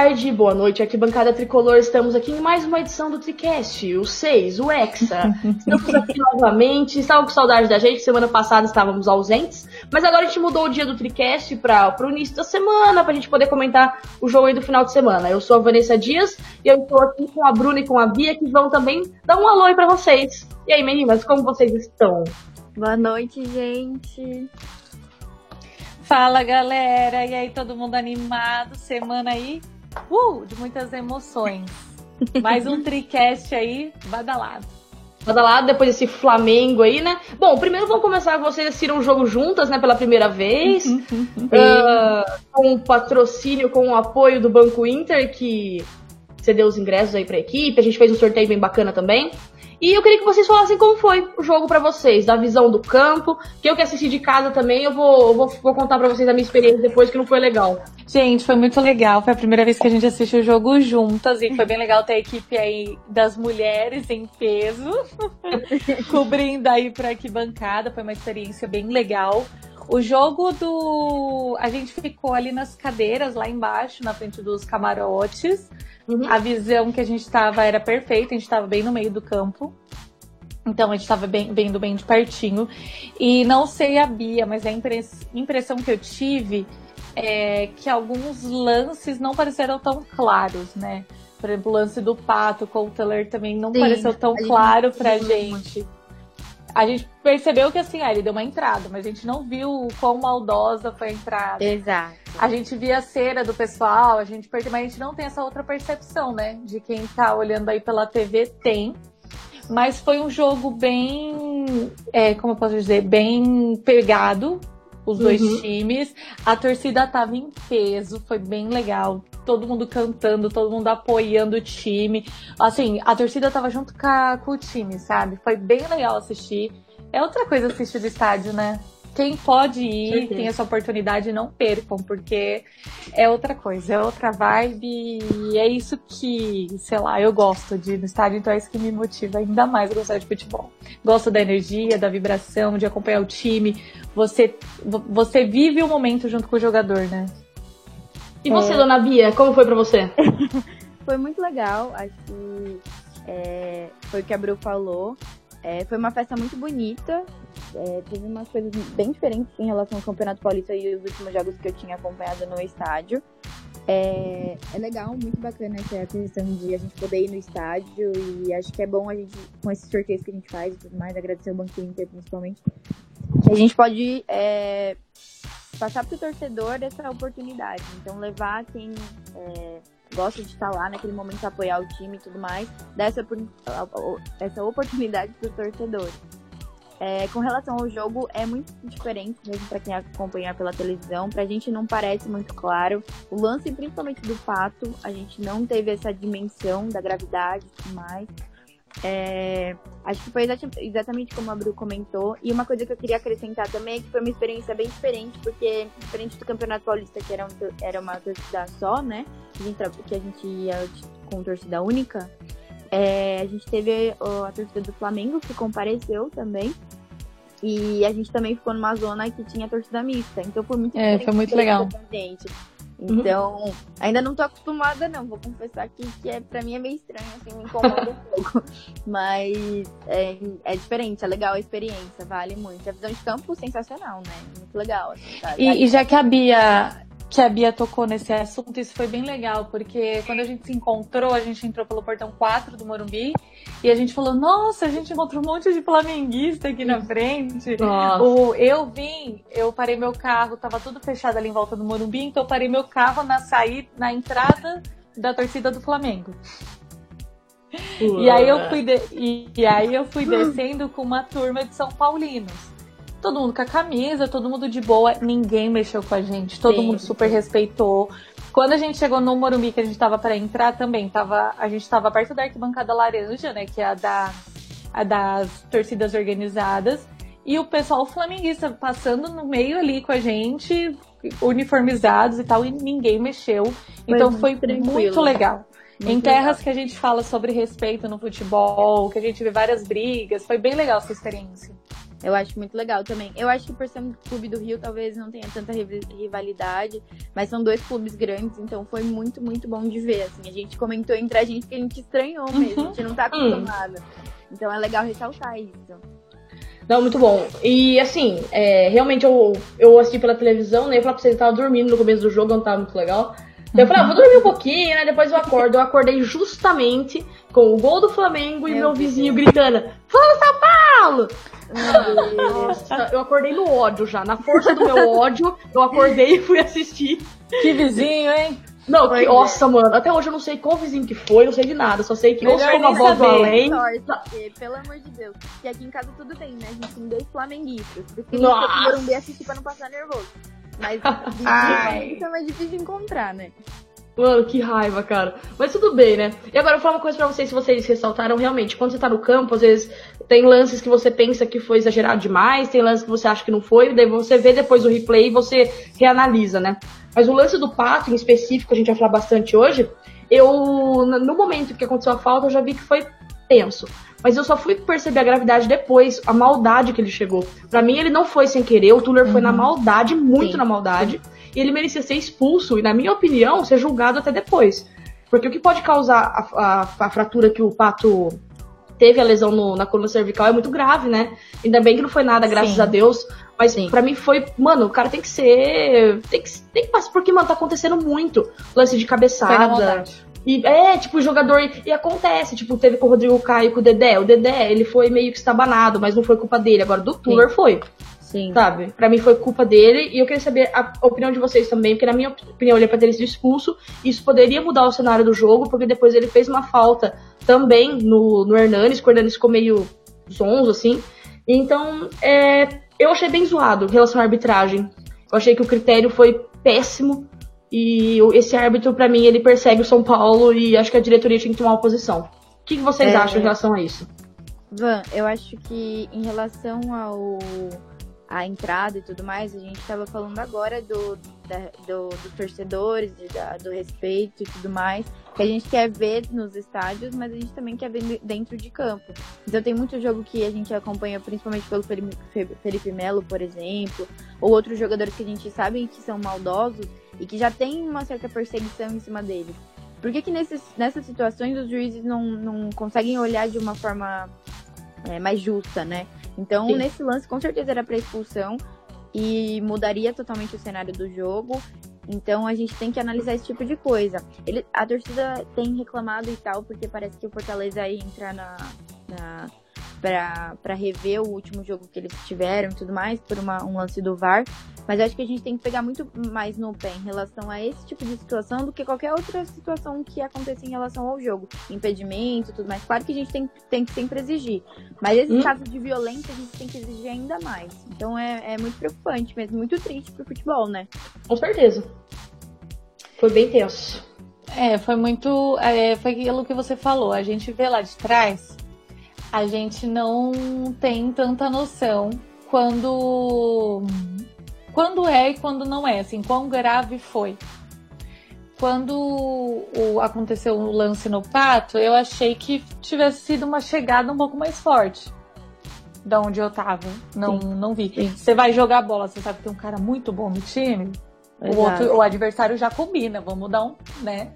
Tarde, boa noite, aqui bancada tricolor. Estamos aqui em mais uma edição do Tricast, o 6, o Hexa. Estamos aqui novamente. Estavam com saudade da gente, semana passada estávamos ausentes, mas agora a gente mudou o dia do Tricast para o início da semana, para a gente poder comentar o jogo aí do final de semana. Eu sou a Vanessa Dias e eu estou aqui com a Bruna e com a Bia que vão também dar um alô aí para vocês. E aí, meninas, como vocês estão? Boa noite, gente. Fala galera, e aí todo mundo animado, semana aí, uh, de muitas emoções. Mais um tricast aí, badalado. Badalado depois desse Flamengo aí, né? Bom, primeiro vamos começar, vocês assistiram um jogo juntas, né, pela primeira vez, uh, com patrocínio, com o apoio do Banco Inter, que cedeu os ingressos aí pra equipe, a gente fez um sorteio bem bacana também. E eu queria que vocês falassem como foi o jogo para vocês, da visão do campo, que eu que assisti de casa também, eu vou, vou, vou contar para vocês a minha experiência depois, que não foi legal. Gente, foi muito legal. Foi a primeira vez que a gente assistiu o jogo juntas e foi bem legal ter a equipe aí das mulheres em peso, cobrindo aí pra arquibancada. Foi uma experiência bem legal. O jogo do. A gente ficou ali nas cadeiras, lá embaixo, na frente dos camarotes. Uhum. A visão que a gente estava era perfeita, a gente estava bem no meio do campo. Então a gente estava bem, vendo bem de pertinho. E não sei a Bia, mas a impressão que eu tive é que alguns lances não pareceram tão claros, né? Por exemplo, o lance do Pato, com o Teller também não Sim, pareceu tão claro pra gente. Muito a gente percebeu que assim, ah, ele deu uma entrada, mas a gente não viu o quão maldosa foi a entrada. Exato. A gente via a cera do pessoal, a gente percebeu, mas a gente não tem essa outra percepção, né? De quem tá olhando aí pela TV tem. Mas foi um jogo bem, é, como eu posso dizer, bem pegado, os dois uhum. times. A torcida tava em peso, foi bem legal. Todo mundo cantando, todo mundo apoiando o time. Assim, a torcida tava junto com, a, com o time, sabe? Foi bem legal assistir. É outra coisa assistir do estádio, né? quem pode ir, tem essa oportunidade, não percam, porque é outra coisa, é outra vibe e é isso que, sei lá, eu gosto de ir no estádio, então é isso que me motiva ainda mais a gostar de futebol. Gosto da energia, da vibração, de acompanhar o time. Você, você vive o momento junto com o jogador, né? E você, é... dona Bia, como foi para você? foi muito legal, acho que é, foi o que a Bru falou. É, foi uma festa muito bonita. É, teve umas coisas bem diferentes em relação ao Campeonato Paulista e os últimos jogos que eu tinha acompanhado no estádio. É, é legal, muito bacana essa questão de a gente poder ir no estádio e acho que é bom a gente, com esses sorteios que a gente faz e tudo mais, agradecer o Banco Inter principalmente, que a gente pode é, passar para o torcedor essa oportunidade. Então, levar quem é, gosta de estar lá naquele momento, apoiar o time e tudo mais, dar essa, essa oportunidade para os torcedores. É, com relação ao jogo, é muito diferente mesmo para quem acompanhar pela televisão. Pra gente não parece muito claro. O lance, principalmente do Pato, a gente não teve essa dimensão da gravidade e tudo mais. É, acho que foi exatamente como a Bru comentou. E uma coisa que eu queria acrescentar também é que foi uma experiência bem diferente, porque diferente do Campeonato Paulista, que era, um, era uma torcida só, né? Que a gente ia com torcida única. É, a gente teve a torcida do Flamengo que compareceu também. E a gente também ficou numa zona que tinha torcida mista. Então foi muito É, foi muito legal. Gente. Então, uhum. ainda não tô acostumada, não. Vou confessar que, que é, pra mim é meio estranho, assim, me incomoda um pouco. Mas é, é diferente, é legal a experiência, vale muito. A visão de campo sensacional, né? Muito legal. Assim, tá? e, e já que a Bia que a Bia tocou nesse assunto, isso foi bem legal, porque quando a gente se encontrou, a gente entrou pelo portão 4 do Morumbi e a gente falou: Nossa, a gente encontrou um monte de flamenguista aqui na frente. O, eu vim, eu parei meu carro, tava tudo fechado ali em volta do Morumbi, então eu parei meu carro na saída, na entrada da torcida do Flamengo. E aí eu fui de, e, e aí eu fui descendo com uma turma de São Paulinos todo mundo com a camisa, todo mundo de boa, ninguém mexeu com a gente, todo Sim. mundo super respeitou. Quando a gente chegou no Morumbi, que a gente tava para entrar também, tava, a gente tava perto da arquibancada laranja, né, que é a, da, a das torcidas organizadas, e o pessoal flamenguista passando no meio ali com a gente, uniformizados e tal, e ninguém mexeu. Foi então foi tranquilo. muito legal. Muito em terras legal. que a gente fala sobre respeito no futebol, que a gente vê várias brigas, foi bem legal essa experiência. Eu acho muito legal também. Eu acho que por ser um clube do Rio, talvez não tenha tanta rivalidade, mas são dois clubes grandes, então foi muito, muito bom de ver. Assim, a gente comentou entre a gente que a gente estranhou mesmo, a gente não tá acostumado. Então é legal ressaltar isso. Não, muito bom. E assim, é, realmente eu, eu assisti pela televisão, né? Eu falei pra você que tava dormindo no começo do jogo, não tava muito legal. Então eu falei, ah, vou dormir um pouquinho, né? Depois eu acordo. Eu acordei justamente com o gol do Flamengo e meu, meu vizinho gritando: Fala São Paulo! Nossa, eu acordei no ódio já. Na força do meu ódio, eu acordei e fui assistir. Que vizinho, hein? Não, que, nossa, mano, até hoje eu não sei qual vizinho que foi, não sei de nada, só sei que ou foi uma voz do além. Porque, pelo amor de Deus. E aqui em casa tudo bem, né? A gente tem dois flamenguistas. Porque nossa. eu Morumbi assistir pra não passar nervoso. Mas vizinho é mais difícil de encontrar, né? Mano, que raiva, cara. Mas tudo bem, né? E agora eu vou falar uma coisa pra vocês, se vocês ressaltaram realmente. Quando você tá no campo, às vezes tem lances que você pensa que foi exagerado demais, tem lances que você acha que não foi, daí você vê depois o replay e você reanalisa, né? Mas o lance do pato, em específico, a gente vai falar bastante hoje, eu, no momento que aconteceu a falta, eu já vi que foi tenso. Mas eu só fui perceber a gravidade depois, a maldade que ele chegou. Para mim, ele não foi sem querer, o Tuller uhum. foi na uhum. maldade, muito Sim. na maldade. E ele merecia ser expulso e, na minha opinião, ser julgado até depois. Porque o que pode causar a, a, a fratura que o Pato teve, a lesão no, na coluna cervical, é muito grave, né? Ainda bem que não foi nada, graças Sim. a Deus. Mas para pra mim foi, mano, o cara tem que ser. Tem que, tem que passar, porque, mano, tá acontecendo muito. Lance de cabeçada. E é, tipo, o jogador. E acontece, tipo, teve com o Rodrigo Caio com o Dedé. O Dedé, ele foi meio que estabanado, mas não foi culpa dele. Agora, do Tuller foi. Sim. Sabe? Pra mim foi culpa dele e eu queria saber a opinião de vocês também, porque na minha opinião ele é pra ter sido expulso. Isso poderia mudar o cenário do jogo, porque depois ele fez uma falta também no, no Hernanes, que o Hernanes ficou meio zonzo, assim. Então, é, eu achei bem zoado em relação à arbitragem. Eu achei que o critério foi péssimo. E esse árbitro, para mim, ele persegue o São Paulo e acho que a diretoria tinha que tomar uma posição. O que, que vocês é... acham em relação a isso? Van, eu acho que em relação ao a entrada e tudo mais, a gente estava falando agora do, da, do, dos torcedores, da, do respeito e tudo mais, que a gente quer ver nos estádios, mas a gente também quer ver dentro de campo. Então tem muito jogo que a gente acompanha, principalmente pelo Felipe, Melo, por exemplo, ou outros jogadores que a gente sabe que são maldosos e que já tem uma certa perseguição em cima deles. Por que, que nesses, nessas situações os juízes não, não conseguem olhar de uma forma é, mais justa, né? Então, Sim. nesse lance, com certeza era para expulsão e mudaria totalmente o cenário do jogo. Então a gente tem que analisar esse tipo de coisa. Ele, a torcida tem reclamado e tal, porque parece que o Fortaleza ia entrar na, na para rever o último jogo que eles tiveram e tudo mais, por uma, um lance do VAR. Mas acho que a gente tem que pegar muito mais no pé em relação a esse tipo de situação do que qualquer outra situação que aconteça em relação ao jogo. Impedimento e tudo mais. Claro que a gente tem, tem que sempre exigir. Mas esses hum. casos de violência a gente tem que exigir ainda mais. Então é, é muito preocupante mesmo, muito triste pro futebol, né? Com certeza. Foi bem tenso. É, foi muito. É, foi aquilo que você falou. A gente vê lá de trás a gente não tem tanta noção quando quando é e quando não é, assim, quão grave foi. Quando o, aconteceu o lance no pato, eu achei que tivesse sido uma chegada um pouco mais forte da onde eu tava. Não, Sim. não vi. Sim. Você vai jogar bola, você sabe que tem um cara muito bom no time. O, outro, o adversário já combina, vamos dar um, né,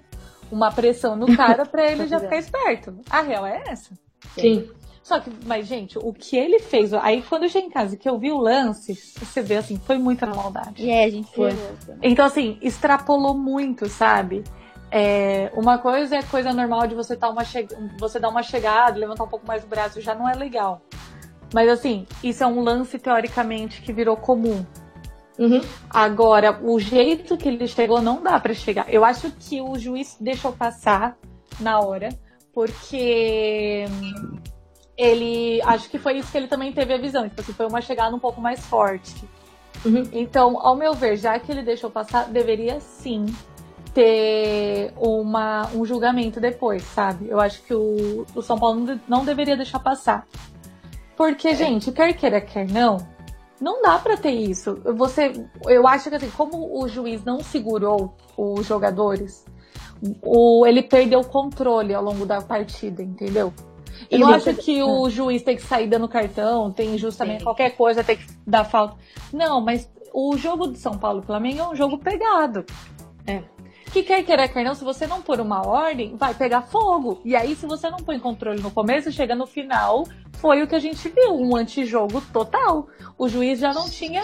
uma pressão no cara para ele já ficar esperto. A real é essa. Sim. Só que, mas, gente, o que ele fez. Aí quando eu cheguei em casa que eu vi o lance, você vê assim, foi muita maldade. É, a gente foi. Então, assim, extrapolou muito, sabe? É, uma coisa é coisa normal de você, tá uma che... você dar uma chegada, levantar um pouco mais o braço, já não é legal. Mas assim, isso é um lance teoricamente que virou comum. Uhum. Agora, o jeito que ele chegou não dá para chegar. Eu acho que o juiz deixou passar na hora, porque ele. Acho que foi isso que ele também teve a visão. Tipo assim, foi uma chegada um pouco mais forte. Uhum. Então, ao meu ver, já que ele deixou passar, deveria sim ter uma, um julgamento depois, sabe? Eu acho que o, o São Paulo não deveria deixar passar. Porque, é. gente, quer queira, quer não, não dá para ter isso. Você, eu acho que assim, como o juiz não segurou os jogadores, o, ele perdeu o controle ao longo da partida, entendeu? Eu não acho que o juiz tem que sair dando cartão, tem justamente Sim. qualquer coisa, tem que dar falta. Não, mas o jogo de São Paulo e Flamengo é um jogo pegado. É. Que quer querer, quer não, se você não pôr uma ordem, vai pegar fogo. E aí, se você não põe controle no começo, chega no final, foi o que a gente viu, um antijogo total. O juiz já não tinha,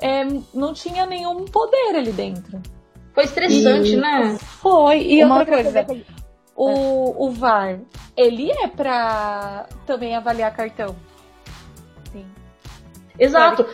é, não tinha nenhum poder ali dentro. Foi estressante, e... né? Foi. E uma outra coisa, coisa. O, o VAR, ele é pra também avaliar cartão. Sim. Exato.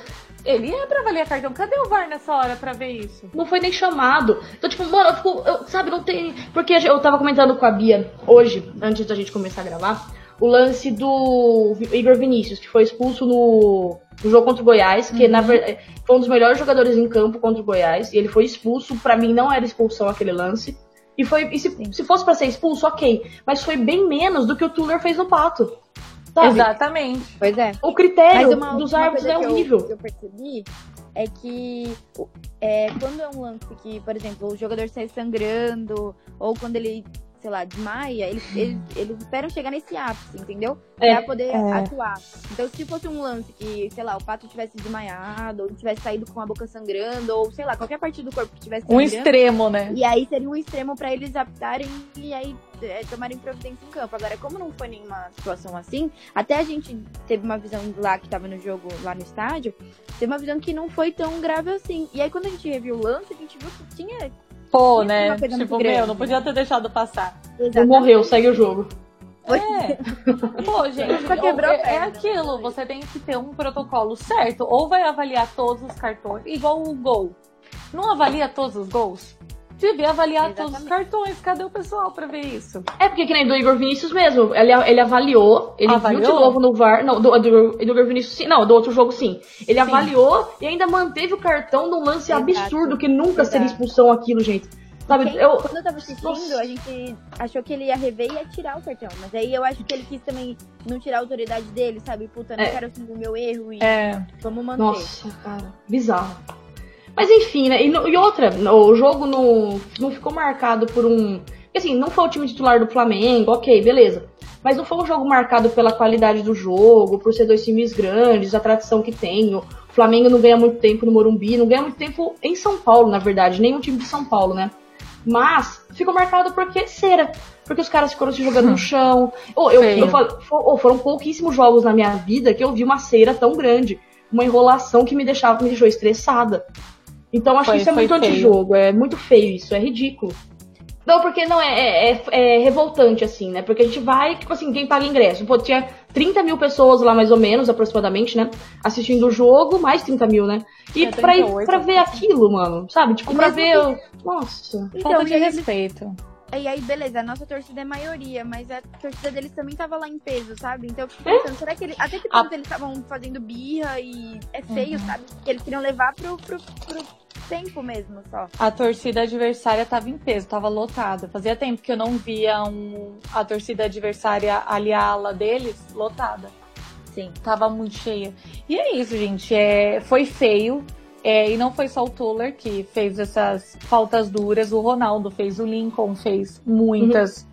Ele é pra avaliar cartão. Cadê o VAR nessa hora pra ver isso? Não foi nem chamado. Então, tipo, mano, eu fico, eu, sabe, não tem. Porque eu tava comentando com a Bia hoje, antes da gente começar a gravar, o lance do Igor Vinícius, que foi expulso no, no jogo contra o Goiás, que uhum. na verdade foi um dos melhores jogadores em campo contra o Goiás, e ele foi expulso. Para mim, não era expulsão aquele lance. E foi. E se, se fosse para ser expulso, ok. Mas foi bem menos do que o Tuller fez no Pato. Sabe? Exatamente. Pois é. O critério uma, dos árbitros é horrível. Que eu, eu percebi é que é, quando é um lance que, por exemplo, o jogador sai sangrando, ou quando ele sei lá, desmaia, eles, eles, eles esperam chegar nesse ápice, entendeu? É, pra poder é. atuar. Então, se fosse um lance que, sei lá, o pato tivesse desmaiado, ou tivesse saído com a boca sangrando, ou sei lá, qualquer parte do corpo que tivesse. Um extremo, né? E aí seria um extremo para eles aptarem e aí é, tomarem providência em campo. Agora, como não foi nenhuma situação assim, até a gente teve uma visão lá que tava no jogo, lá no estádio, teve uma visão que não foi tão grave assim. E aí, quando a gente reviu o lance, a gente viu que tinha Pô, né? Tipo, meu, não podia ter deixado passar. Não morreu, segue o jogo. É. Pô, gente, é, é aquilo. Você tem que ter um protocolo certo. Ou vai avaliar todos os cartões, igual o gol. Não avalia todos os gols? Devia avaliar Exatamente. todos os cartões. Cadê o pessoal pra ver isso? É porque que nem do Igor Vinícius mesmo. Ele, ele avaliou, ele avaliou? viu de novo no VAR. Não, do, do, do Igor Vinícius sim. Não, do outro jogo sim. Ele sim. avaliou e ainda manteve o cartão num lance Exato. absurdo que nunca Exato. seria expulsão aquilo, gente. Sabe, Quem, eu... Quando eu tava assistindo, Nossa. a gente achou que ele ia rever e ia tirar o cartão. Mas aí eu acho que ele quis também não tirar a autoridade dele, sabe? Puta, não é. quero assumir o meu erro e é. vamos manter. Nossa, cara, bizarro. Mas enfim, né? E, e, outra, o jogo não, não ficou marcado por um. Assim, não foi o time titular do Flamengo, ok, beleza. Mas não foi um jogo marcado pela qualidade do jogo, por ser dois times grandes, a tradição que tem. O Flamengo não ganha muito tempo no Morumbi, não ganha muito tempo em São Paulo, na verdade, nenhum time de São Paulo, né? Mas ficou marcado porque cera. Porque os caras ficaram se jogando no chão. Ou eu, eu, eu, foram pouquíssimos jogos na minha vida que eu vi uma cera tão grande. Uma enrolação que me deixava, me deixou estressada. Então acho foi, que isso é muito feio. antijogo, é muito feio isso, é ridículo. Não, porque não, é, é, é, é, revoltante, assim, né? Porque a gente vai, tipo assim, quem paga ingresso? Pô, tinha 30 mil pessoas lá, mais ou menos, aproximadamente, né? Assistindo o jogo, mais 30 mil, né? E é, pra, ir, pra ver aquilo, mano, sabe? Tipo, pra ver. Que... Nossa. Então, Falta de respeito. E aí, beleza, a nossa torcida é maioria, mas a torcida deles também tava lá em peso, sabe? Então eu fico pensando, é? será que eles. Até que ponto a... eles estavam fazendo birra e é feio, uhum. sabe? Que eles queriam levar pro, pro, pro tempo mesmo só. A torcida adversária tava em peso, tava lotada. Fazia tempo que eu não via um, a torcida adversária ali a ala deles lotada. Sim. Tava muito cheia. E é isso, gente. É, foi feio. É, e não foi só o Tuller que fez essas faltas duras, o Ronaldo fez, o Lincoln fez muitas. Uhum.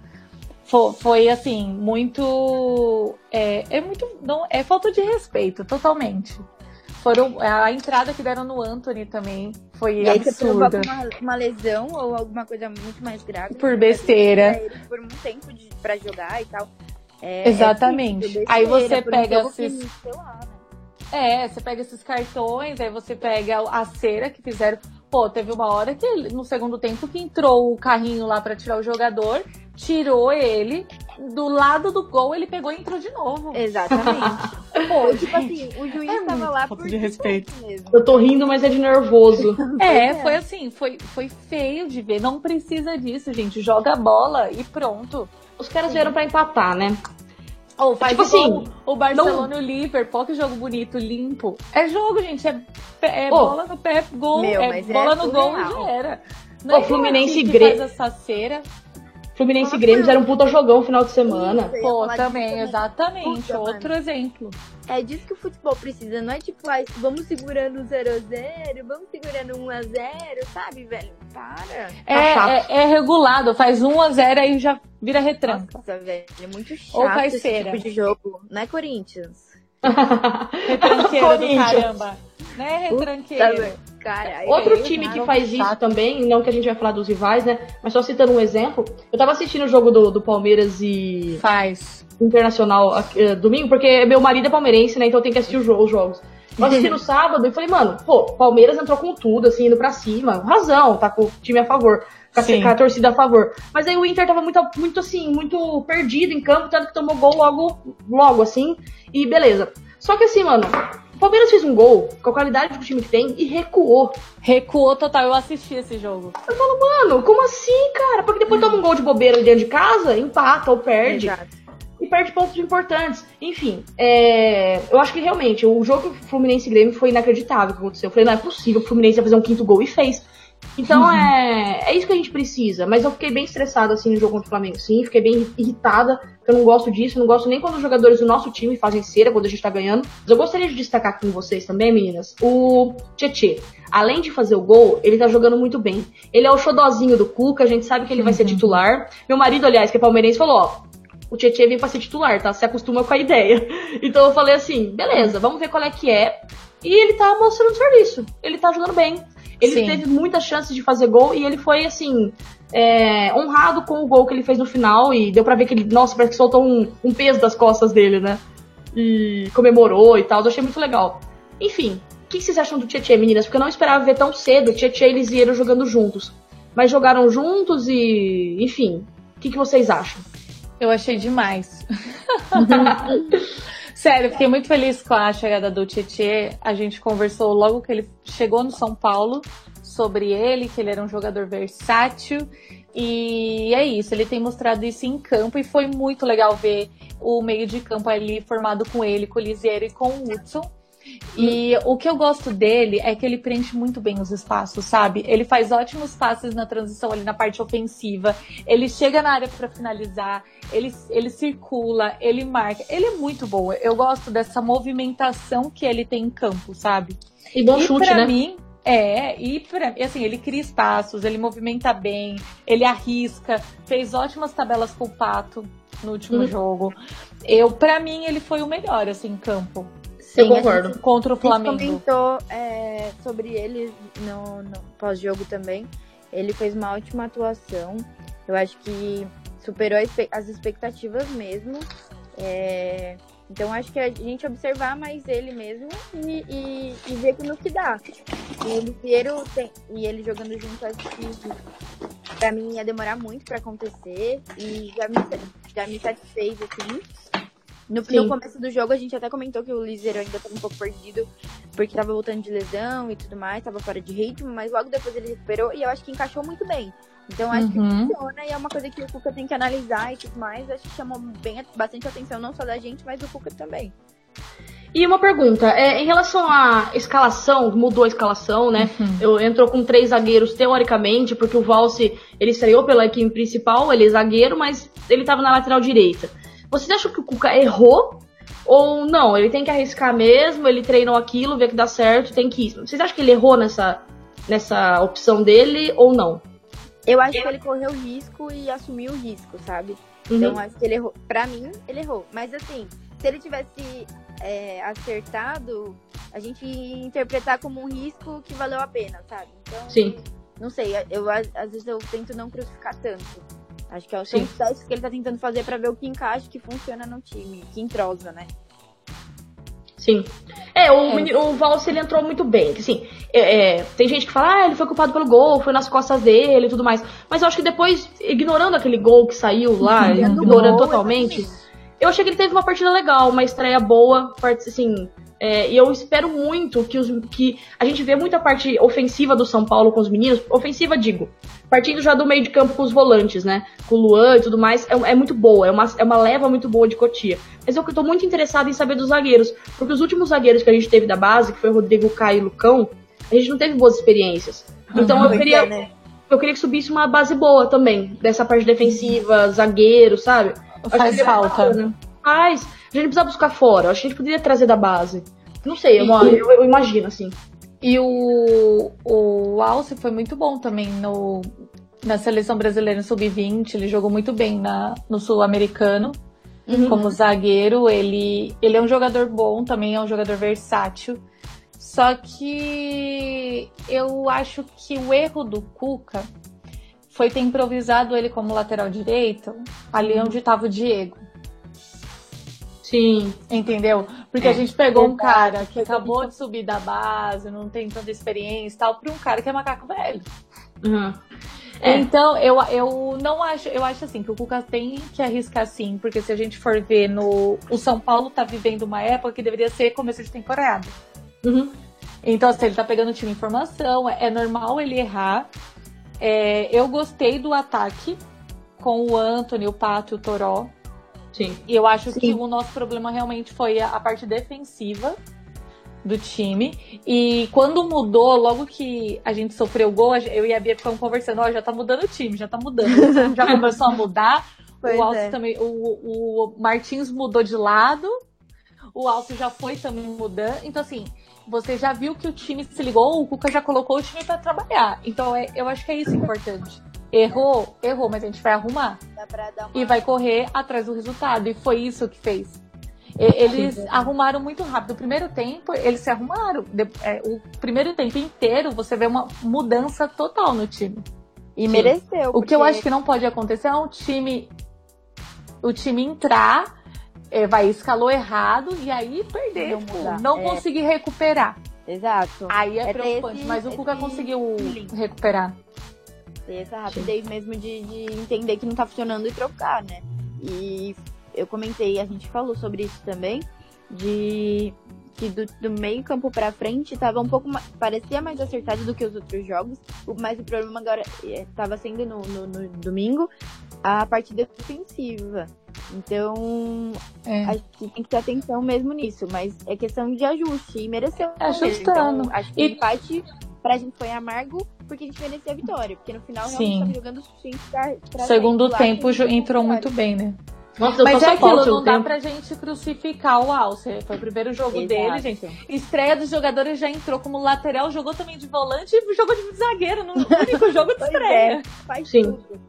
Foi, foi, assim, muito. É, é muito. Não, é falta de respeito, totalmente. Foram, a entrada que deram no Anthony também foi e absurda. Aí você uma, uma lesão ou alguma coisa muito mais grave. Por besteira. Por um tempo de, pra jogar e tal. É, Exatamente. É aí você pega esses. Lá, né? É, você pega esses cartões, aí você pega a cera que fizeram. Pô, teve uma hora que no segundo tempo que entrou o carrinho lá para tirar o jogador, tirou ele, do lado do gol ele pegou e entrou de novo. Exatamente. Pô, tipo assim, o juiz é tava lá por de respeito. Mesmo. Eu tô rindo, mas é de nervoso. é, foi assim, foi, foi feio de ver. Não precisa disso, gente. Joga a bola e pronto. Os caras vieram para empatar, né? Ou faz tipo assim, o Barcelona não... e o Liverpool, que jogo bonito, limpo. É jogo, gente. É, é oh. bola no pé, gol. Meu, é bola é no gol e já era. Não o é Fluminense Grêmio. essa cera. Fluminense e Grêmio era um puta jogão no final de semana. Isso, Pô, também, exatamente. Puta, Outro mano. exemplo. É disso que o futebol precisa, não é tipo, ah, vamos segurando 0x0, vamos segurando 1x0, sabe, velho? Para. É, tá é, é, regulado, faz 1x0 aí já vira retranca. Nossa, velho, é muito chato Ou faz esse tipo de jogo. Não é Corinthians. Retranqueiro do caramba. Né, retranqueiro? Cara, Outro time que faz isso também, não que a gente vai falar dos rivais, né? Mas só citando um exemplo, eu tava assistindo o jogo do, do Palmeiras e. Faz. Internacional uh, domingo, porque meu marido é palmeirense, né? Então tem que assistir os jogos. Eu assisti no sábado e falei, mano, pô, Palmeiras entrou com tudo, assim, indo pra cima. Razão, tá com o time a favor. Com a, torcida a favor. Mas aí o Inter tava muito, muito assim, muito perdido em campo, tanto que tomou gol logo, logo, assim. E beleza. Só que assim, mano, o Palmeiras fez um gol com a qualidade do time que tem e recuou. Recuou total, eu assisti esse jogo. Eu falo, mano, como assim, cara? Porque depois toma um gol de bobeira dentro de casa, empata ou perde. Exato. E perde pontos importantes. Enfim, é... eu acho que realmente o jogo Fluminense Grêmio foi inacreditável o que aconteceu. Eu falei, não é possível, o Fluminense ia fazer um quinto gol e fez. Então uhum. é, é isso que a gente precisa. Mas eu fiquei bem estressada assim no jogo contra o Flamengo, sim. Fiquei bem irritada, porque eu não gosto disso. Não gosto nem quando os jogadores do nosso time fazem cera quando a gente tá ganhando. Mas eu gostaria de destacar aqui com vocês também, meninas, o Tietê. Além de fazer o gol, ele tá jogando muito bem. Ele é o xodozinho do Cuca, a gente sabe que ele vai ser uhum. titular. Meu marido, aliás, que é palmeirense, falou: ó, o Tietchan vem pra ser titular, tá? Se acostuma com a ideia. Então eu falei assim, beleza, vamos ver qual é que é. E ele tá mostrando serviço. Ele tá jogando bem. Ele Sim. teve muitas chances de fazer gol e ele foi, assim, é, honrado com o gol que ele fez no final. E deu pra ver que ele, nossa, parece que soltou um, um peso das costas dele, né? E comemorou e tal. Eu achei muito legal. Enfim, o que vocês acham do Tietchan, meninas? Porque eu não esperava ver tão cedo o Tietchan e eles iam jogando juntos. Mas jogaram juntos e, enfim, o que, que vocês acham? Eu achei demais. Sério, fiquei muito feliz com a chegada do Tietê. A gente conversou logo que ele chegou no São Paulo sobre ele, que ele era um jogador versátil. E é isso, ele tem mostrado isso em campo e foi muito legal ver o meio de campo ali formado com ele, com o Lisiero e com o Hudson. E o que eu gosto dele é que ele preenche muito bem os espaços, sabe? Ele faz ótimos passes na transição ali na parte ofensiva. Ele chega na área para finalizar. Ele, ele circula, ele marca. Ele é muito bom. Eu gosto dessa movimentação que ele tem em campo, sabe? E bom e chute, pra né? mim, é, e pra, assim, ele cria espaços, ele movimenta bem, ele arrisca, fez ótimas tabelas com o Pato no último uhum. jogo. Eu, para mim, ele foi o melhor, assim, em campo. Sim, eu concordo. Contra o Flamengo. A gente comentou é, sobre ele no, no pós-jogo também. Ele fez uma ótima atuação. Eu acho que superou as expectativas mesmo. É, então acho que a gente observar mais ele mesmo e, e, e ver no que dá. E ele inteiro tem, e ele jogando junto, acho que pra mim ia demorar muito para acontecer. E já me, já me satisfez, assim. No, no, começo do jogo, a gente até comentou que o Liseiro ainda estava um pouco perdido, porque estava voltando de lesão e tudo mais, estava fora de ritmo, mas logo depois ele recuperou e eu acho que encaixou muito bem. Então acho uhum. que funciona e é uma coisa que o Cuca tem que analisar e tudo mais. Acho que chamou bem, bastante atenção, não só da gente, mas do Cuca também. E uma pergunta, é, em relação à escalação, mudou a escalação, né? Uhum. Eu, entrou com três zagueiros teoricamente, porque o Valse, ele estreou pela equipe principal, ele é zagueiro, mas ele estava na lateral direita. Vocês acham que o Cuca errou? Ou não? Ele tem que arriscar mesmo, ele treinou aquilo, vê que dá certo, tem que ir. Vocês acham que ele errou nessa, nessa opção dele ou não? Eu acho que ele correu risco e assumiu o risco, sabe? Uhum. Então acho que ele errou. Pra mim, ele errou. Mas assim, se ele tivesse é, acertado, a gente ia interpretar como um risco que valeu a pena, sabe? Então, Sim. Não sei, eu às vezes eu tento não crucificar tanto. Acho que é o Sim. testes que ele tá tentando fazer para ver o que encaixa, que funciona no time, que entrosa, né? Sim. É, o, é. o Valse ele entrou muito bem. Assim, é, é, tem gente que fala, ah, ele foi culpado pelo gol, foi nas costas dele e tudo mais. Mas eu acho que depois, ignorando aquele gol que saiu lá, ignorando gol, totalmente, eu achei que ele teve uma partida legal, uma estreia boa, assim, é, e eu espero muito que, os, que a gente vê muita parte ofensiva do São Paulo com os meninos. Ofensiva, digo. Partindo já do meio de campo com os volantes, né? Com o Luan e tudo mais. É, é muito boa. É uma, é uma leva muito boa de Cotia. Mas eu tô muito interessado em saber dos zagueiros. Porque os últimos zagueiros que a gente teve da base, que foi Rodrigo Caio e Lucão, a gente não teve boas experiências. Então eu queria. Né? eu queria que subisse uma base boa também, dessa parte defensiva, zagueiro, sabe? Faz falta. Faz. A gente precisa buscar fora. Acho que a gente poderia trazer da base. Não sei, eu, eu, eu imagino, assim. E o, o Alce foi muito bom também no, na seleção brasileira sub-20. Ele jogou muito bem na, no sul-americano. Uhum. Como zagueiro, ele, ele é um jogador bom, também é um jogador versátil. Só que eu acho que o erro do Cuca foi ter improvisado ele como lateral direito ali onde estava o Diego. Sim. Entendeu? Porque é. a gente pegou um cara que acabou de subir da base, não tem tanta experiência e tal, para um cara que é macaco velho. Uhum. É. Então, eu, eu não acho, eu acho assim, que o Cuca tem que arriscar sim, porque se a gente for ver no. O São Paulo tá vivendo uma época que deveria ser começo de temporada. Uhum. Então, assim, ele tá pegando o time em formação, é, é normal ele errar. É, eu gostei do ataque com o Anthony, o Pato e o Toró. Sim. E eu acho Sim. que o nosso problema realmente foi a, a parte defensiva do time. E quando mudou, logo que a gente sofreu o gol, eu e a Bia ficamos conversando, ó, oh, já tá mudando o time, já tá mudando. já começou a mudar. Pois o Alce é. também, o, o Martins mudou de lado, o Alce já foi também mudando. Então, assim, você já viu que o time se ligou, o Cuca já colocou o time para trabalhar. Então, é, eu acho que é isso importante. Errou, errou, mas a gente vai arrumar. Uma... E vai correr atrás do resultado. E foi isso que fez. Eles Sim. arrumaram muito rápido. O primeiro tempo, eles se arrumaram. É, o primeiro tempo inteiro, você vê uma mudança total no time. E Sim. mereceu. O que eu acho que não pode acontecer é um time. O time entrar, é, vai, escalou errado e aí perder. Não, tipo, não é. conseguir recuperar. Exato. Aí é, é preocupante, esse, mas o Cuca conseguiu recuperar. Ter essa rapidez Sim. mesmo de, de entender que não tá funcionando e trocar, né? E eu comentei, a gente falou sobre isso também, de que do, do meio campo para frente tava um pouco mais, parecia mais acertado do que os outros jogos, mas o problema agora estava é, sendo no, no, no, domingo a parte defensiva. Então, é. acho que tem que ter atenção mesmo nisso, mas é questão de ajuste e mereceu. Ajustando. Então, acho que e... o empate pra gente foi amargo porque a gente merecia a vitória, porque no final realmente Sim. tava jogando o suficiente pra, pra Segundo tempo entrou muito bem, né? Nossa, Mas é aquilo, não dá pra gente crucificar o Alce. Foi o primeiro jogo Exato. dele, gente. Estreia dos jogadores já entrou como lateral, jogou também de volante e jogou de zagueiro no único jogo de estreia. É, faz Sim. tudo.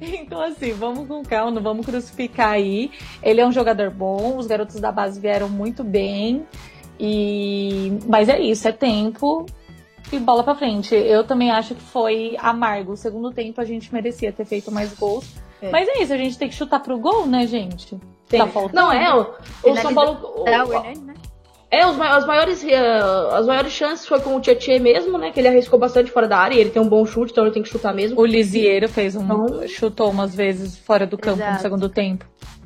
Então, assim, vamos com calma, não vamos crucificar aí. Ele é um jogador bom, os garotos da base vieram muito bem. E... Mas é isso, é tempo e bola pra frente. Eu também acho que foi amargo. O segundo tempo a gente merecia ter feito mais gols. É. Mas é isso, a gente tem que chutar pro gol, né, gente? Tem. Tá faltando. Não, é, o, o São Paulo. O, é, o, né? É, os, as maiores, uh, as maiores chances foi com o Tietchan mesmo, né? Que ele arriscou bastante fora da área e ele tem um bom chute, então ele tem que chutar mesmo. O Lisieiro fez um. Então, chutou umas vezes fora do campo Exato. no segundo tempo.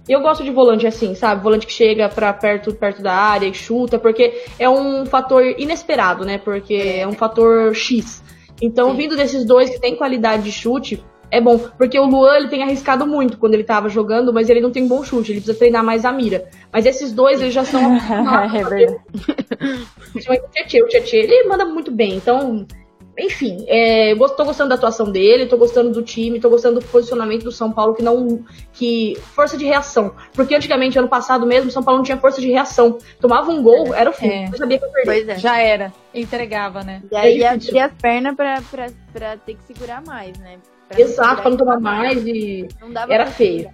Eu gosto de volante assim, sabe? Volante que chega para perto, perto da área e chuta, porque é um fator inesperado, né? Porque é um fator X. Então, Sim. vindo desses dois que tem qualidade de chute, é bom. Porque o Luan, ele tem arriscado muito quando ele tava jogando, mas ele não tem bom chute, ele precisa treinar mais a mira. Mas esses dois, eles já são... é verdade. o Tietchan, ele manda muito bem, então... Enfim, é, eu tô gostando da atuação dele, tô gostando do time, tô gostando do posicionamento do São Paulo, que não. que força de reação. Porque antigamente, ano passado mesmo, o São Paulo não tinha força de reação. Tomava um gol, era o fim. É. Eu sabia que eu perdia. Pois é. Já era. Entregava, né? E aí é abria as pernas pra, pra, pra ter que segurar mais, né? Exato, para não tomar mais e era feio.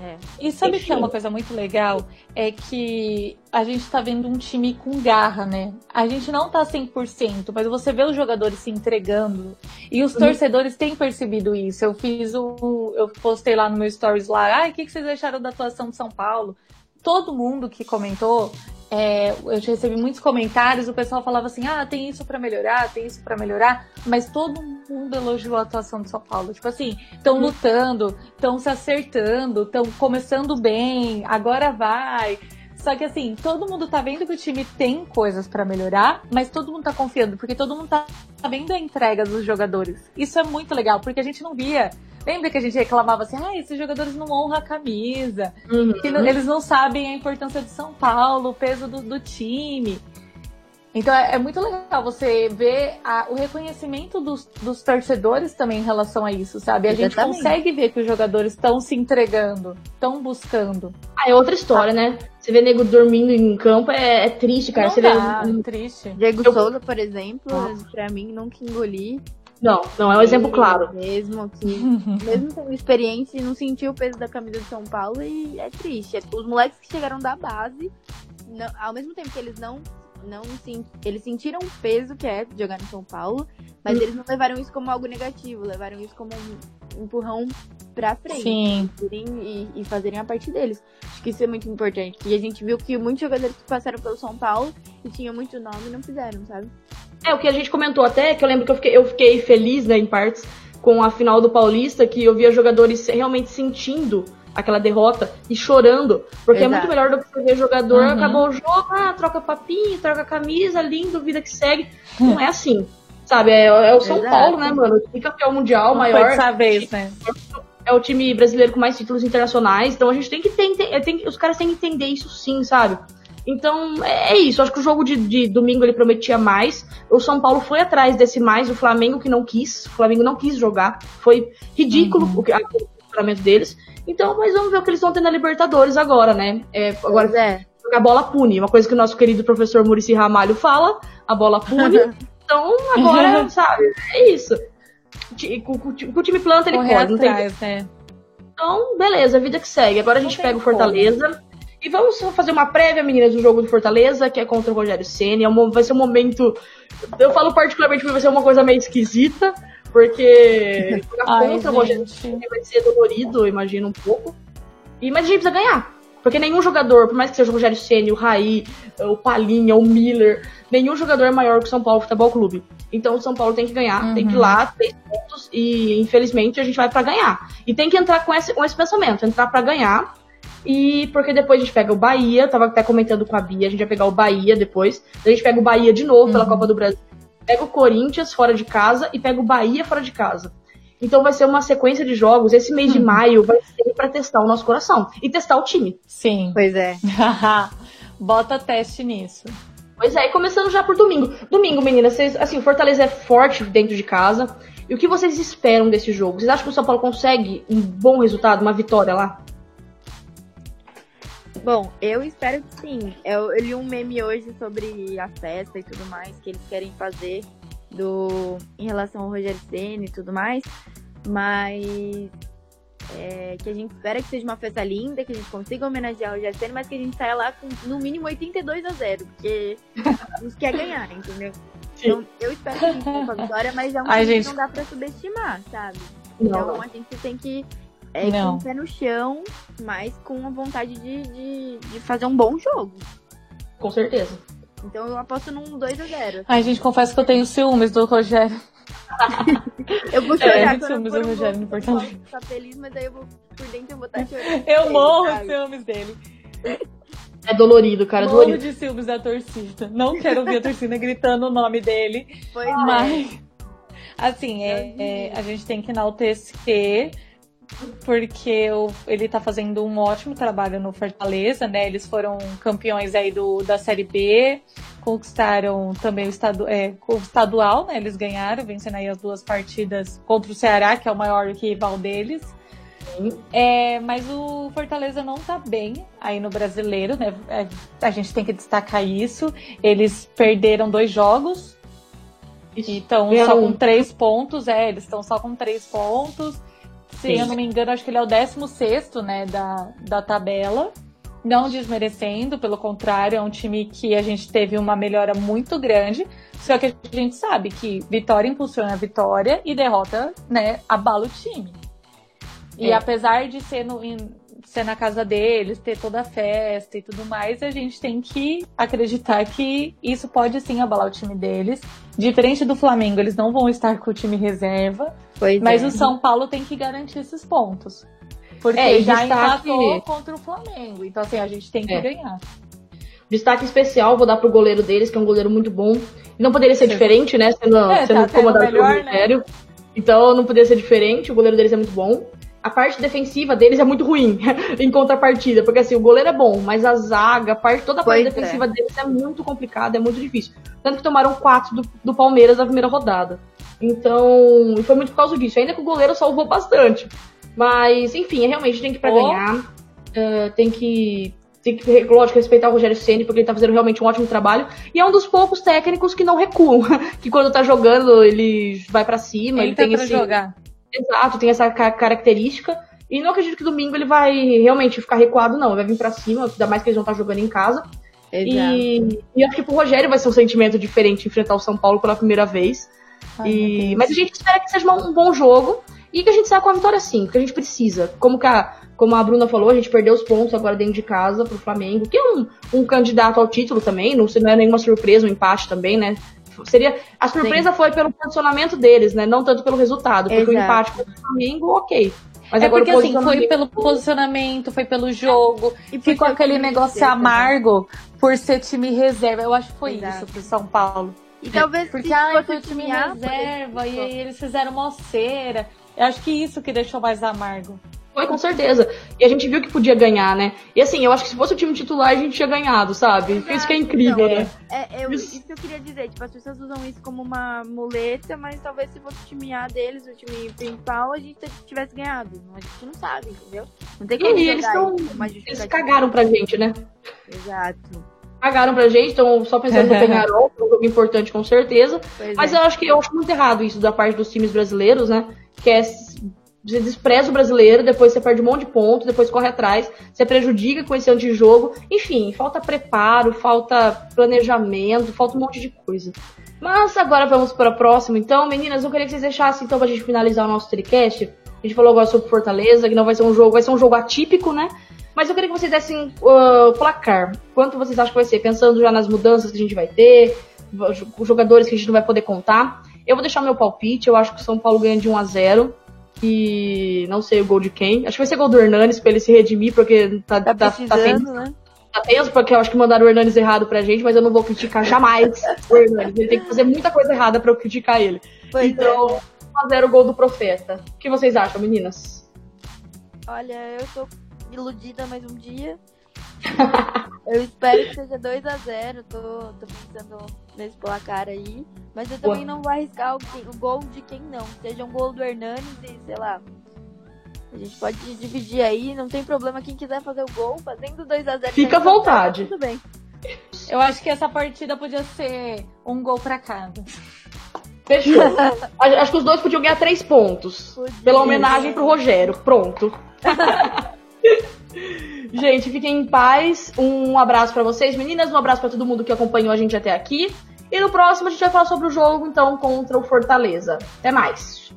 É. E sabe Enfim. que é uma coisa muito legal? É que a gente tá vendo um time com garra, né? A gente não tá 100%, mas você vê os jogadores se entregando. E os uhum. torcedores têm percebido isso. Eu fiz o. Eu postei lá no meu stories lá. Ai, o que, que vocês acharam da atuação de São Paulo? Todo mundo que comentou é, eu recebi muitos comentários, o pessoal falava assim: ah, tem isso para melhorar, tem isso para melhorar, mas todo mundo elogiou a atuação de São Paulo. Tipo assim, estão lutando, estão se acertando, estão começando bem, agora vai. Só que assim, todo mundo tá vendo que o time tem coisas para melhorar, mas todo mundo tá confiando, porque todo mundo tá vendo a entrega dos jogadores. Isso é muito legal, porque a gente não via Lembra que a gente reclamava assim, ah, esses jogadores não honram a camisa, uhum. eles não sabem a importância de São Paulo, o peso do, do time. Então é, é, muito legal você ver a, o reconhecimento dos, dos, torcedores também em relação a isso, sabe? A Exatamente. gente consegue ver que os jogadores estão se entregando, estão buscando. Ah, é outra história, ah. né? Você vê nego dormindo em campo, é, é triste, cara. Não você dá, vê... É triste. Diego Eu... Souza, por exemplo, ah. pra mim, nunca engoli. Não, não, é um exemplo claro. Mesmo que, mesmo tendo experiência, não sentiu o peso da camisa de São Paulo e é triste. Os moleques que chegaram da base, não, ao mesmo tempo que eles não não eles sentiram o peso que é jogar no São Paulo, mas hum. eles não levaram isso como algo negativo, levaram isso como um empurrão pra frente. Sim. E, e fazerem a parte deles. Acho que isso é muito importante. E a gente viu que muitos jogadores que passaram pelo São Paulo e tinham muito nome não fizeram, sabe? É, o que a gente comentou até, que eu lembro que eu fiquei, eu fiquei feliz, né, em partes, com a final do Paulista, que eu via jogadores realmente sentindo aquela derrota e chorando, porque Exato. é muito melhor do que você ver jogador, uhum. acabou o jogo, ah, troca papinho, troca camisa, lindo, vida que segue. Não é assim, sabe? É, é o São Exato. Paulo, né, mano? O campeão mundial Não maior. Foi vez, né? É o time brasileiro com mais títulos internacionais, então a gente tem que ter, tem, os caras têm que entender isso sim, sabe? Então, é, é isso. Acho que o jogo de, de, domingo ele prometia mais. O São Paulo foi atrás desse mais, o Flamengo que não quis. O Flamengo não quis jogar. Foi ridículo uhum. o, que, o funcionamento deles. Então, mas vamos ver o que eles vão ter na Libertadores agora, né? É, agora é. a bola pune, uma coisa que o nosso querido professor Murici Ramalho fala, a bola pune. então, agora, sabe, é isso. O, o time planta, ele Correr atrás, não tem... Né? Então, beleza, vida que segue. Agora a gente pega o Fortaleza. Como. E vamos fazer uma prévia, meninas, do jogo do Fortaleza, que é contra o Rogério Senna. É um, vai ser um momento. Eu falo particularmente que vai ser uma coisa meio esquisita, porque jogar contra o Rogério vai ser dolorido, eu imagino um pouco. E, mas a gente precisa ganhar. Porque nenhum jogador, por mais que seja o Rogério Ceni, o Raí, o Palinha, o Miller, nenhum jogador é maior que o São Paulo Futebol Clube. Então o São Paulo tem que ganhar, uhum. tem que ir lá, três pontos, e infelizmente a gente vai para ganhar. E tem que entrar com esse, com esse pensamento, entrar para ganhar. E porque depois a gente pega o Bahia, tava até comentando com a Bia, a gente vai pegar o Bahia depois. A gente pega o Bahia de novo uhum. pela Copa do Brasil pega o Corinthians fora de casa e pega o Bahia fora de casa. Então vai ser uma sequência de jogos. Esse mês de hum. maio vai ser para testar o nosso coração e testar o time. Sim. Pois é. Bota teste nisso. Pois é, e começando já por domingo. Domingo, meninas, vocês, assim, o Fortaleza é forte dentro de casa. E o que vocês esperam desse jogo? Vocês acham que o São Paulo consegue um bom resultado, uma vitória lá? Bom, eu espero que sim. Eu, eu li um meme hoje sobre a festa e tudo mais que eles querem fazer do em relação ao Rogério Senna e tudo mais, mas é, que a gente espera que seja uma festa linda, que a gente consiga homenagear o Rogério Senna, mas que a gente saia lá com no mínimo 82 a 0, porque a gente quer ganhar, entendeu? Então, eu espero que a gente tenha a vitória, mas é um time gente... que não dá pra subestimar, sabe? Então não. a gente tem que é não. com o pé no chão, mas com a vontade de, de, de fazer um bom jogo. Com certeza. Então eu aposto num 2x0. Ai, gente, confesso que eu tenho ciúmes do Rogério. eu vou chorar é, quando ciúmes do Rogério no Portugal. Tá feliz, mas aí eu vou, por dentro eu vou estar chorando. Eu morro de ciúmes dele. É dolorido, cara. Morro dolorido. de ciúmes da torcida. Não quero ouvir a torcida gritando o nome dele. Pois mas, é. assim, é, é, a gente tem que enaltecer porque ele tá fazendo um ótimo trabalho no Fortaleza, né? Eles foram campeões aí do, da Série B, conquistaram também o, estadu, é, o estadual, né? Eles ganharam, vencendo aí as duas partidas contra o Ceará, que é o maior rival deles. É, mas o Fortaleza não tá bem aí no brasileiro, né? É, a gente tem que destacar isso. Eles perderam dois jogos. Isso. Então, só com três pontos, é, eles estão só com três pontos. Se Sim. eu não me engano, acho que ele é o 16 né, da, da tabela. Não desmerecendo, pelo contrário, é um time que a gente teve uma melhora muito grande. Só que a gente sabe que vitória impulsiona a vitória e derrota, né, abala o time. E é. apesar de ser no, ser na casa deles, ter toda a festa e tudo mais, a gente tem que acreditar que isso pode sim abalar o time deles. Diferente do Flamengo, eles não vão estar com o time reserva. Pois mas é. o São Paulo tem que garantir esses pontos. Porque é, já destaque... empatou contra o Flamengo. Então, assim, a gente tem que é. ganhar. Destaque especial, vou dar pro goleiro deles, que é um goleiro muito bom. Não poderia ser Sim. diferente, né? Sendo, é, sendo tá comandado pelo Ministério. Né? Então não poderia ser diferente, o goleiro deles é muito bom. a parte defensiva deles é muito ruim em contrapartida, porque assim, o goleiro é bom, mas a zaga, a parte, toda a parte pois defensiva é. deles é muito complicada, é muito difícil. Tanto que tomaram quatro do, do Palmeiras na primeira rodada. Então, foi muito por causa disso. Ainda que o goleiro salvou bastante. Mas, enfim, realmente tem que ir pra oh. ganhar. Uh, tem que tem que, lógico, respeitar o Rogério Ceni porque ele tá fazendo realmente um ótimo trabalho. E é um dos poucos técnicos que não recuam. que quando tá jogando, ele vai para cima. Ele, ele tem esse. Jogar. Exato, tem essa característica. E não acredito que domingo ele vai realmente ficar recuado, não. Ele vai vir pra cima, ainda mais que eles vão estar tá jogando em casa. Exato. E, e acho que pro Rogério vai ser um sentimento diferente enfrentar o São Paulo pela primeira vez. Ai, e, mas a gente espera que seja um bom jogo e que a gente saia com a vitória sim, porque a gente precisa. Como, a, como a Bruna falou, a gente perdeu os pontos agora dentro de casa pro Flamengo, que é um, um candidato ao título também, não, não é nenhuma surpresa, um empate também, né? Seria, a surpresa sim. foi pelo posicionamento deles, né? Não tanto pelo resultado, porque Exato. o empate contra o Flamengo, ok. Mas é porque assim, foi pelo posicionamento, foi pelo jogo, e ficou aquele negócio amargo por ser time reserva. Eu acho que foi Exato. isso pro São Paulo. E talvez porque ah, foi o time reserva e aí eles fizeram uma cera. Eu acho que isso que deixou mais amargo. Foi, com certeza. E a gente viu que podia ganhar, né? E assim, eu acho que se fosse o time titular, a gente tinha ganhado, sabe? Exato, isso que é incrível, então, né? É, é, isso. isso que eu queria dizer. Tipo, as pessoas usam isso como uma muleta, mas talvez se fosse o time A deles, o time principal, a gente tivesse ganhado. A gente não sabe, entendeu? Não tem como e eles, tão, eles cagaram pra gente, né? Exato pagaram pra gente, então só pensando no Penharol, um jogo importante com certeza. Pois Mas é. eu acho que eu acho muito errado isso da parte dos times brasileiros, né? Que é você despreza o brasileiro, depois você perde um monte de pontos, depois corre atrás, você prejudica com esse antijogo. Enfim, falta preparo, falta planejamento, falta um monte de coisa. Mas agora vamos para a próxima, então. Meninas, eu queria que vocês deixassem, então, pra gente finalizar o nosso tricast. A gente falou agora sobre Fortaleza, que não vai ser um jogo, vai ser um jogo atípico, né? Mas eu queria que vocês dessem uh, placar. Quanto vocês acham que vai ser? Pensando já nas mudanças que a gente vai ter, os jogadores que a gente não vai poder contar. Eu vou deixar o meu palpite. Eu acho que o São Paulo ganha de 1 a 0 E não sei o gol de quem. Acho que vai ser gol do Hernanes pra ele se redimir, porque tá, tá, tá, tá tenso. Né? Tá tenso, porque eu acho que mandaram o Hernanes errado pra gente, mas eu não vou criticar jamais o Hernanes. Ele tem que fazer muita coisa errada pra eu criticar ele. Pois então, é. 1 a 0 o gol do Profeta. O que vocês acham, meninas? Olha, eu tô iludida mais um dia. eu espero que seja 2 a 0 tô, tô pensando nesse placar aí. Mas eu também Boa. não vou arriscar o, o, gol de quem não. Seja um gol do Hernanes e sei lá. A gente pode dividir aí, não tem problema. Quem quiser fazer o gol, fazendo 2 a 0 Fica à vontade. Tudo bem. Eu acho que essa partida podia ser um gol pra cada. Fechou. acho que os dois podiam ganhar três pontos. Podia. Pela homenagem pro Rogério. Pronto. gente, fiquem em paz. Um abraço para vocês, meninas. Um abraço para todo mundo que acompanhou a gente até aqui. E no próximo a gente vai falar sobre o jogo, então, contra o Fortaleza. Até mais.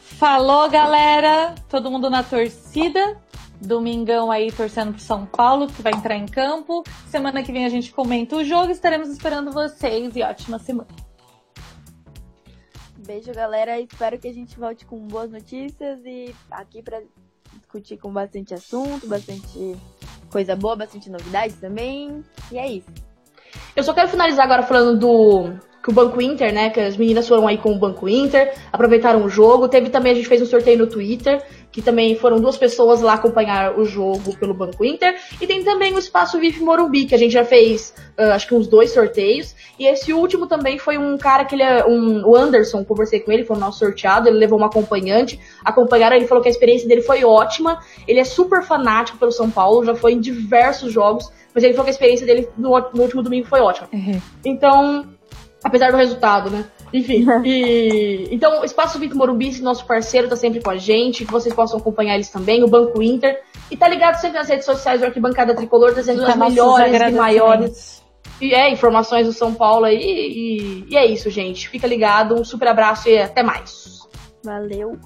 Falou, galera. Todo mundo na torcida. Domingão aí torcendo pro São Paulo, que vai entrar em campo. Semana que vem a gente comenta o jogo. Estaremos esperando vocês e ótima semana. Beijo, galera. Espero que a gente volte com boas notícias e aqui para discutir com bastante assunto, bastante coisa boa, bastante novidades também. E é isso. Eu só quero finalizar agora falando do que o Banco Inter, né? Que as meninas foram aí com o Banco Inter, aproveitaram o jogo. Teve também, a gente fez um sorteio no Twitter que também foram duas pessoas lá acompanhar o jogo pelo Banco Inter. E tem também o Espaço VIP Morumbi, que a gente já fez, uh, acho que uns dois sorteios. E esse último também foi um cara que ele é um, o Anderson, conversei com ele, foi o nosso sorteado, ele levou uma acompanhante, acompanharam, ele falou que a experiência dele foi ótima. Ele é super fanático pelo São Paulo, já foi em diversos jogos, mas ele falou que a experiência dele no, no último domingo foi ótima. Uhum. Então, apesar do resultado, né? Enfim, e então o Espaço Vitor Morumbi, nosso parceiro, tá sempre com a gente, que vocês possam acompanhar eles também, o Banco Inter. E tá ligado sempre nas redes sociais do Arquibancada Tricolor, trazendo as melhores e maiores e, é, informações do São Paulo aí. E, e é isso, gente. Fica ligado, um super abraço e até mais. Valeu.